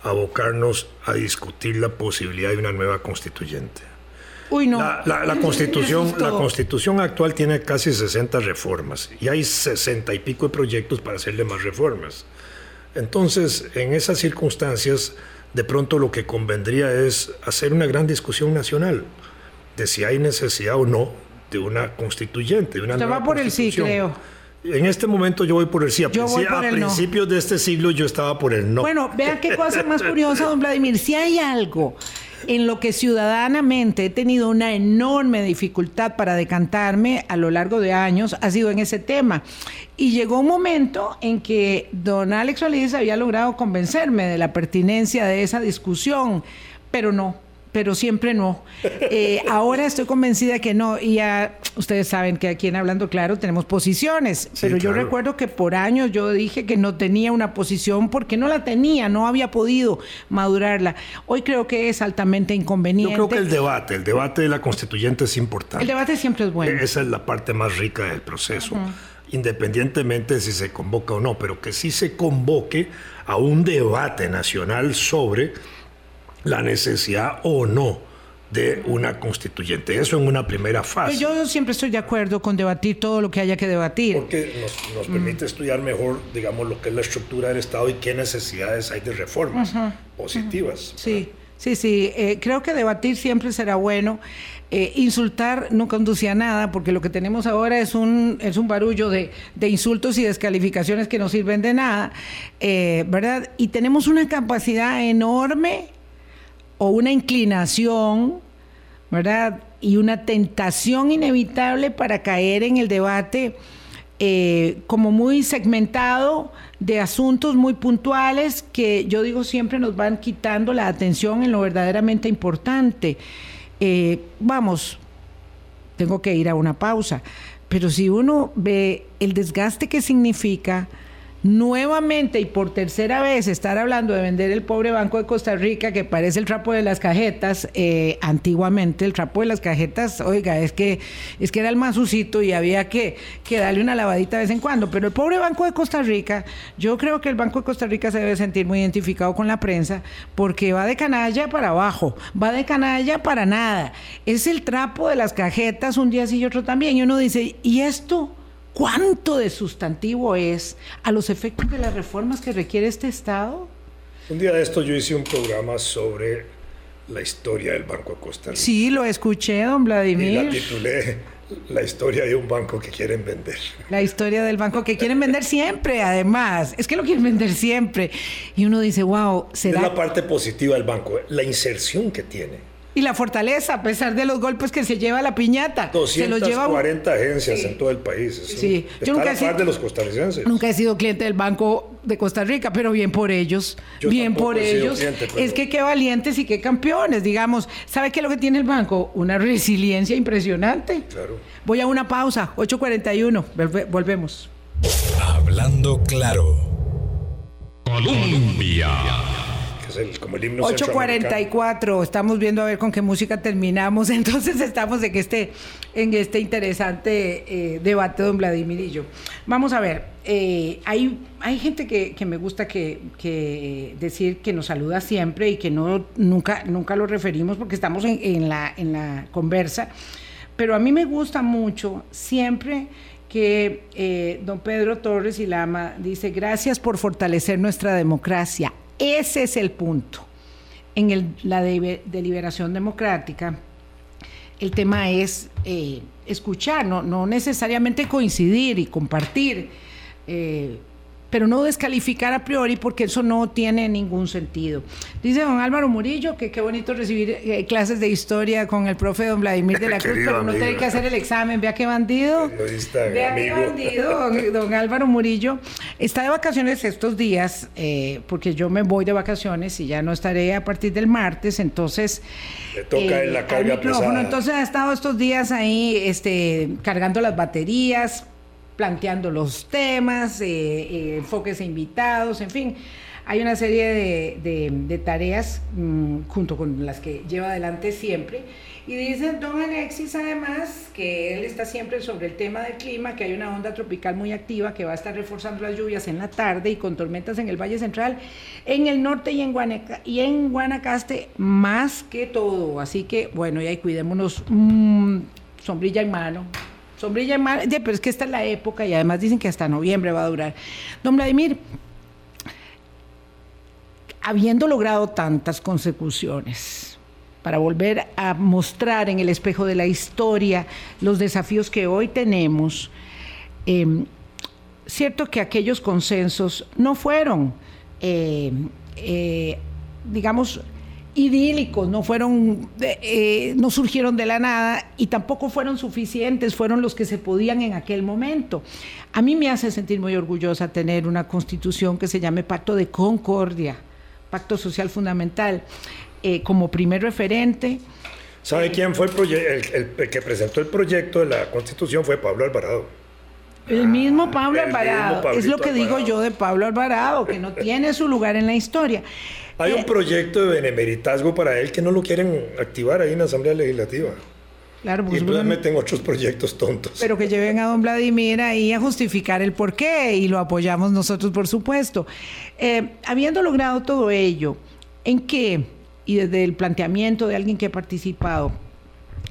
abocarnos a discutir la posibilidad de una nueva constituyente. Uy, no. La, (laughs) constitución, la constitución actual tiene casi 60 reformas y hay 60 y pico de proyectos para hacerle más reformas. Entonces, en esas circunstancias, de pronto lo que convendría es hacer una gran discusión nacional de si hay necesidad o no de una constituyente, de una Usted va por el sí, creo. En este momento yo voy por el sí. A, principios de este siglo yo estaba por el no. Bueno, vean qué cosa más curiosa, don Vladimir. Si hay algo en lo que ciudadanamente he tenido una enorme dificultad para decantarme a lo largo de años ha sido en ese tema. Y llegó un momento en que don Alex Solís había logrado convencerme de la pertinencia de esa discusión, pero no pero siempre no. Eh, ahora estoy convencida que no, y ya ustedes saben que aquí en Hablando Claro tenemos posiciones, pero yo recuerdo que por años yo dije que no tenía una posición porque no la tenía, no había podido madurarla. Hoy creo que es altamente inconveniente. Yo creo que el debate, el debate de la constituyente es importante. El debate siempre es bueno. Esa es la parte más rica del proceso. independientemente de si se convoca o no, pero que sí se convoque a un debate nacional sobre la necesidad o no de una constituyente. Eso en una primera fase. Yo siempre estoy de acuerdo con debatir todo lo que haya que debatir. Porque nos, permite estudiar mejor, digamos, lo que es la estructura del Estado y qué necesidades hay de reformas positivas. Sí, sí, sí. Eh, creo que debatir siempre será bueno. Eh, insultar no conduce a nada, porque lo que tenemos ahora es un, es un barullo de, insultos y descalificaciones que no sirven de nada, eh, ¿verdad? Y tenemos una capacidad enorme o una inclinación, ¿verdad? Y una tentación inevitable para caer en el debate eh, como muy segmentado de asuntos muy puntuales que yo digo siempre nos van quitando la atención en lo verdaderamente importante. Eh, vamos, tengo que ir a una pausa, pero si uno ve el desgaste que significa, nuevamente y por tercera vez estar hablando de vender el pobre Banco de Costa Rica, que parece el trapo de las cajetas, eh, antiguamente el trapo de las cajetas, oiga, es que, es que era el más usito y había que, que darle una lavadita de vez en cuando, pero el pobre Banco de Costa Rica, yo creo que el Banco de Costa Rica se debe sentir muy identificado con la prensa, porque va de canalla para abajo, va de canalla para nada, es el trapo de las cajetas un día sí y otro también, y uno dice, ¿y esto? Cuánto de sustantivo es a los efectos de las reformas que requiere este Estado? Un día de esto yo hice un programa sobre la historia del Banco de Costa Rica. Sí, lo escuché, don Vladimir. Y la titulé La historia de un banco que quieren vender. La historia del banco que quieren vender siempre, además. Es que lo quieren vender siempre. Y uno dice, wow, será... Es la parte positiva del banco, la inserción que tiene y la fortaleza, a pesar de los golpes que se lleva la piñata. 240 agencias en todo el país. sí, yo nunca he de los costarricenses. Nunca he sido cliente del Banco de Costa Rica, pero bien por ellos. bien por ellos. Es que qué valientes y qué campeones, digamos. ¿Sabe qué es lo que tiene el banco? Una resiliencia impresionante. Claro. Voy a una pausa, 8.41. Volvemos. Hablando claro. Colombia como el himno 8.44, estamos viendo a ver con qué música terminamos, (laughs) entonces estamos en este, en este interesante eh, debate, don Vladimir y yo. Vamos a ver, eh, hay, hay gente que, me gusta que, decir que nos saluda siempre y que no, nunca, nunca lo referimos porque estamos en, la, en la conversa, pero a mí me gusta mucho siempre que eh, don Pedro Torres y Lama dice, gracias por fortalecer nuestra democracia. Ese es el punto. En la deliberación democrática, el tema es eh, escuchar, no, necesariamente coincidir y compartir. Eh, pero no descalificar a priori porque eso no tiene ningún sentido. Dice don Álvaro Murillo que qué bonito recibir eh, clases de historia con el profe don Vladimir de la Cruz, pero no tiene que hacer el examen. Vea qué bandido. Vea qué bandido, don, Álvaro Murillo. Está de vacaciones estos días, eh, porque yo me voy de vacaciones y ya no estaré a partir del martes, entonces... Le toca en la eh, carga pesada. Entonces ha estado estos días ahí este, cargando las baterías, planteando los temas, eh, eh, enfoques e invitados, en fin. Hay una serie de, tareas mm, junto con las que lleva adelante siempre. Y dice don Alexis además que él está siempre sobre el tema del clima, que hay una onda tropical muy activa que va a estar reforzando las lluvias en la tarde y con tormentas en el Valle Central, en el norte y en, y en Guanacaste más que todo. Así que bueno, y ahí cuidémonos, mm, sombrilla en mano, Sombrilla pero es que esta es la época y además dicen que hasta noviembre va a durar. Don Vladimir, habiendo logrado tantas consecuciones, para volver a mostrar en el espejo de la historia los desafíos que hoy tenemos, em, cierto que aquellos consensos no fueron, eh, eh, digamos, idílicos, no fueron, eh, no surgieron de la nada y tampoco fueron suficientes, fueron los que se podían en aquel momento. A mí me hace sentir muy orgullosa tener una constitución que se llame Pacto de Concordia, Pacto Social Fundamental, eh, como primer referente. ¿Sabe eh, quién fue el, el, que presentó el proyecto de la constitución? Fue Pablo Alvarado. El mismo Pablo Alvarado, es lo que digo yo de Pablo Alvarado, que no (laughs) tiene su lugar en la historia. Hay un eh, proyecto de benemeritazgo para él que no lo quieren activar ahí en la Asamblea Legislativa. Claro, y entonces meten otros proyectos tontos. Pero que lleven a don Vladimir ahí a justificar el porqué y lo apoyamos nosotros, por supuesto. Eh, habiendo logrado todo ello, ¿en qué? Y desde el planteamiento de alguien que ha participado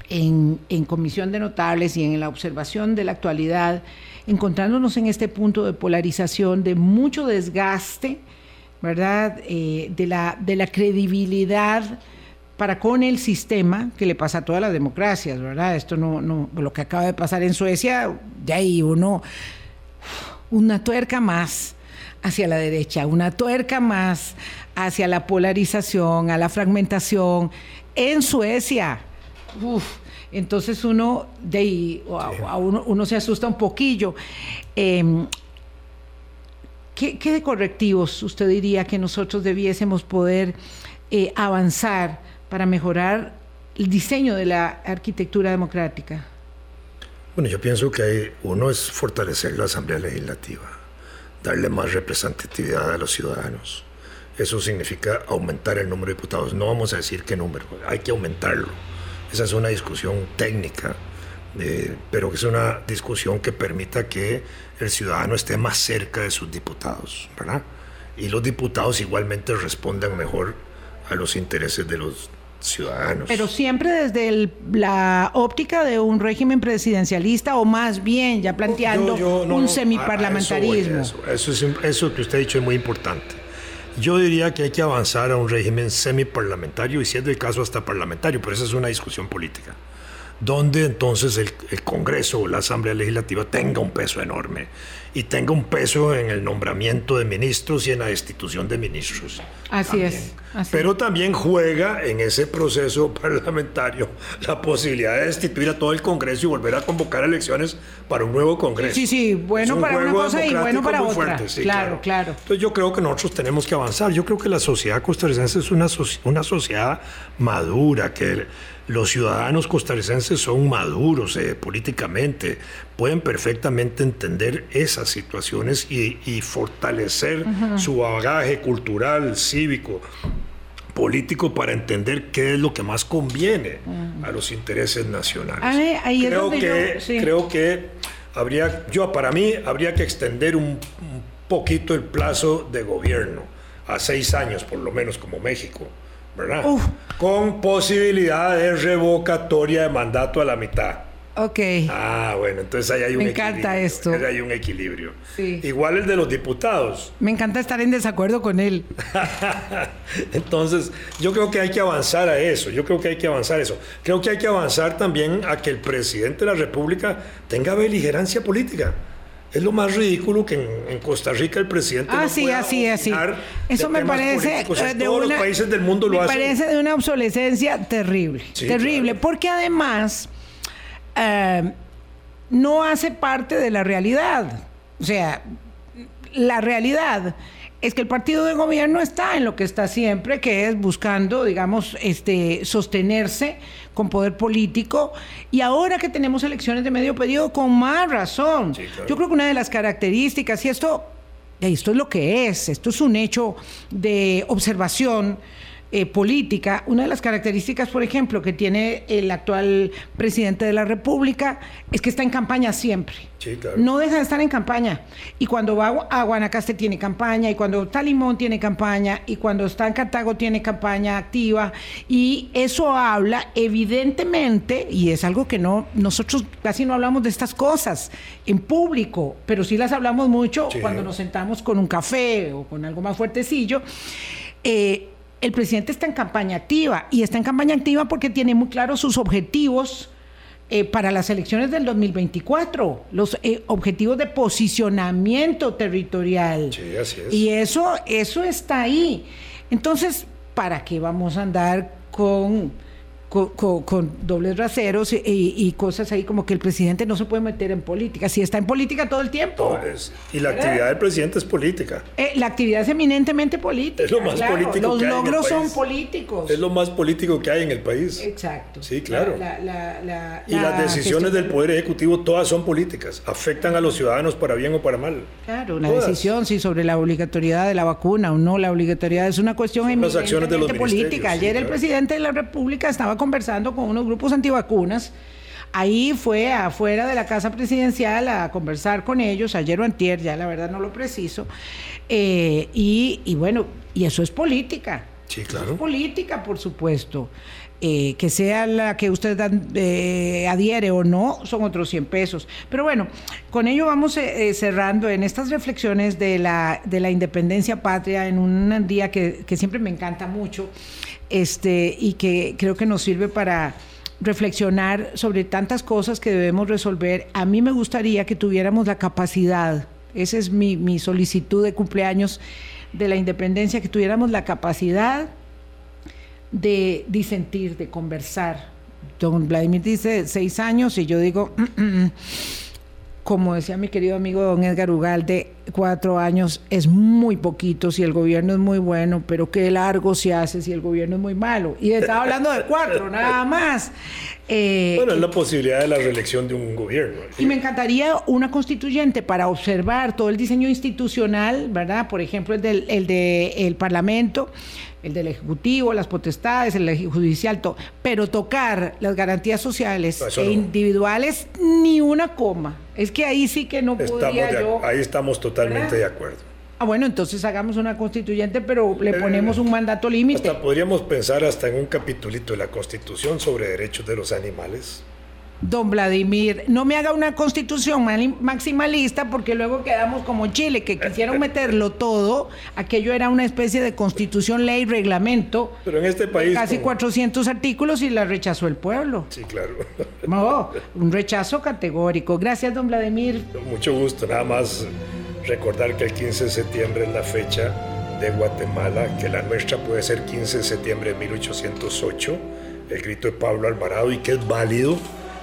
en, en comisión de notables y en la observación de la actualidad, encontrándonos en este punto de polarización, de mucho desgaste, ¿verdad? Eh, de, la, de la credibilidad para con el sistema que le pasa a todas las democracias, ¿verdad? Esto no, no, lo que acaba de pasar en Suecia, de ahí uno, una tuerca más hacia la derecha, una tuerca más hacia la polarización, a la fragmentación. En Suecia, entonces uno, de ahí, uno, se asusta un poquillo. Em, ¿Qué, de correctivos usted diría que nosotros debiésemos poder eh, avanzar para mejorar el diseño de la arquitectura democrática? Bueno, yo pienso que hay, uno es fortalecer la Asamblea Legislativa, darle más representatividad a los ciudadanos. Eso significa aumentar el número de diputados. No vamos a decir qué número, hay que aumentarlo. Esa es una discusión técnica eh, pero que es una discusión que permita que el ciudadano esté más cerca de sus diputados, ¿verdad? Y los diputados igualmente respondan mejor a los intereses de los ciudadanos. Pero siempre desde la óptica de un régimen presidencialista o más bien ya planteando un semiparlamentarismo. Eso, eso, eso que usted ha dicho es muy importante. Yo diría que hay que avanzar a un régimen semiparlamentario y si es del caso hasta parlamentario, pero esa es una discusión política donde entonces el, el, Congreso o la Asamblea Legislativa tenga un peso enorme y tenga un peso en el nombramiento de ministros y en la destitución de ministros. Así es. Pero también juega en ese proceso (laughs) parlamentario la posibilidad de destituir a todo el Congreso y volver a convocar elecciones para un nuevo Congreso. Sí, sí, bueno para una cosa y bueno para otra. claro, claro, Entonces yo creo que nosotros tenemos que avanzar. Yo creo que la sociedad costarricense es una, una sociedad madura, que los ciudadanos costarricenses son maduros eh, políticamente, pueden perfectamente entender esas situaciones y, fortalecer su bagaje cultural, cívico, político para entender qué es lo que más conviene a los intereses nacionales. creo, que, creo que habría, yo para mí habría que extender un poquito el plazo de gobierno a seis años por lo menos como México ¿verdad? Con posibilidad de revocatoria de mandato a la mitad. Ok. Ah, bueno, entonces ahí hay un Me encanta esto. Ahí hay un equilibrio. Igual el de los diputados. Me encanta estar en desacuerdo con él. (laughs) entonces, yo creo que hay que avanzar a eso. Yo creo que hay que avanzar a eso. Creo que hay que avanzar también a que el presidente de la República tenga beligerancia política. Es lo más ridículo que en, Costa Rica el presidente ah, no sí, así, así. Eso me parece de todos los países del mundo lo me parece de una obsolescencia terrible, terrible, porque además eh, no hace parte de la realidad. O sea, la realidad es que el partido de gobierno está en lo que está siempre, que es buscando, digamos, este, sostenerse con poder político. Y ahora que tenemos elecciones de medio periodo, con más razón. Yo creo que una de las características, y esto, esto es lo que es, esto es un hecho de observación eh, política, una de las características, por ejemplo, que tiene el actual presidente de la República es que está en campaña siempre. No deja de estar en campaña. Y cuando va a Guanacaste tiene campaña, y cuando está Limón tiene campaña, y cuando está en Cartago tiene campaña activa. Y eso habla, evidentemente, y es algo que no, nosotros casi no hablamos de estas cosas en público, pero sí las hablamos mucho cuando nos sentamos con un café o con algo más fuertecillo. Eh, el presidente está en campaña activa y está en campaña activa porque tiene muy claros sus objetivos eh, para las elecciones del 2024, los eh, objetivos de posicionamiento territorial. Sí, así es. Y eso, eso está ahí. Entonces, ¿para qué vamos a andar con con, dobles raseros y, cosas ahí como que el presidente no se puede meter en política. Si está en política todo el tiempo. y la actividad del presidente es política. Eh, la actividad es eminentemente política. Es lo más político Los que hay logros en el país. son políticos. Es lo más político que hay en el país. Exacto. Sí, claro. y las decisiones del Poder Ejecutivo todas son políticas. Afectan a los ciudadanos para bien o para mal. Claro, una decisión sí sobre la obligatoriedad de la vacuna o no. La obligatoriedad es una cuestión eminentemente política. Ayer el presidente de la República estaba conversando con unos grupos antivacunas. Ahí fue afuera de la casa presidencial a conversar con ellos, ayer o antier, ya la verdad no lo preciso. Eh, y, bueno, y eso es política. Sí, claro. es política, por supuesto. Eh, que sea la que usted eh, adhiere o no, son otros 100 pesos. Pero bueno, con ello vamos cerrando en estas reflexiones de la, de la independencia patria en un día que, que siempre me encanta mucho este, y que creo que nos sirve para reflexionar sobre tantas cosas que debemos resolver. A mí me gustaría que tuviéramos la capacidad, esa es mi, mi solicitud de cumpleaños de la independencia, que tuviéramos la capacidad de disentir, de conversar. Don Vladimir dice seis años y yo digo, mm, mm, mm" como decía mi querido amigo don Edgar Ugalde, cuatro años es muy poquito si el gobierno es muy bueno, pero qué largo se hace si el gobierno es muy malo. Y estaba hablando de cuatro, nada más. Eh, bueno, es la posibilidad de la reelección de un gobierno. Y me encantaría una constituyente para observar todo el diseño institucional, ¿verdad? Por ejemplo, el del el de el Parlamento el del Ejecutivo, las potestades, el judicial, pero tocar las garantías sociales e individuales, ni una coma. Es que ahí sí que no podría yo... Ahí estamos totalmente de acuerdo. Ah, bueno, entonces hagamos una constituyente, pero le eh, ponemos un mandato límite. podríamos pensar hasta en un capitulito de la Constitución sobre derechos de los animales. don Vladimir. No me haga una constitución maximalista porque luego quedamos como Chile, que quisieron (laughs) meterlo todo. Aquello era una especie de constitución, ley, reglamento. Pero en este país... Casi 400 artículos y la rechazó el pueblo. Sí, claro. No, un rechazo categórico. Gracias, don Vladimir. Mucho gusto. Nada más recordar que el 15 de septiembre es la fecha de Guatemala, que la nuestra puede ser 15 de septiembre de 1808, el grito de Pablo Alvarado, y que es válido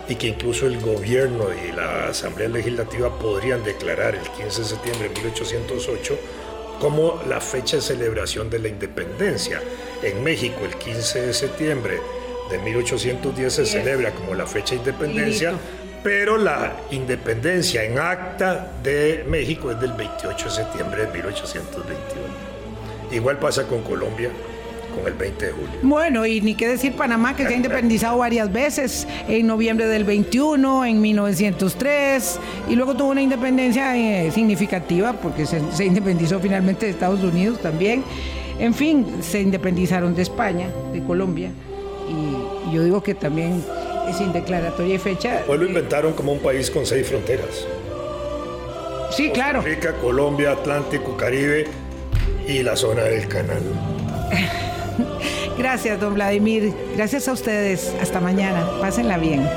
y que incluso el gobierno y la Asamblea Legislativa podrían declarar el 15 de septiembre de 1808 como la fecha de celebración de la independencia. En México, el 15 de septiembre de 1810 se celebra como la fecha de independencia, pero la independencia en acta de México es del 28 de septiembre de 1821. Igual pasa con Colombia, el 20 de julio. Bueno, y ni qué decir Panamá, que se ha (laughs) independizado varias veces, en noviembre del 21, en 1903, y luego tuvo una independencia eh, significativa, porque se, independizó finalmente de Estados Unidos también. En fin, se independizaron de España, de Colombia, y yo digo que también sin declaratoria y fecha. Hoy lo inventaron como un país con seis fronteras. Sí, claro. Rica, Colombia, Atlántico, Caribe y la zona del canal. (laughs) Gracias, don Vladimir. Gracias a ustedes. Hasta mañana. Pásenla bien.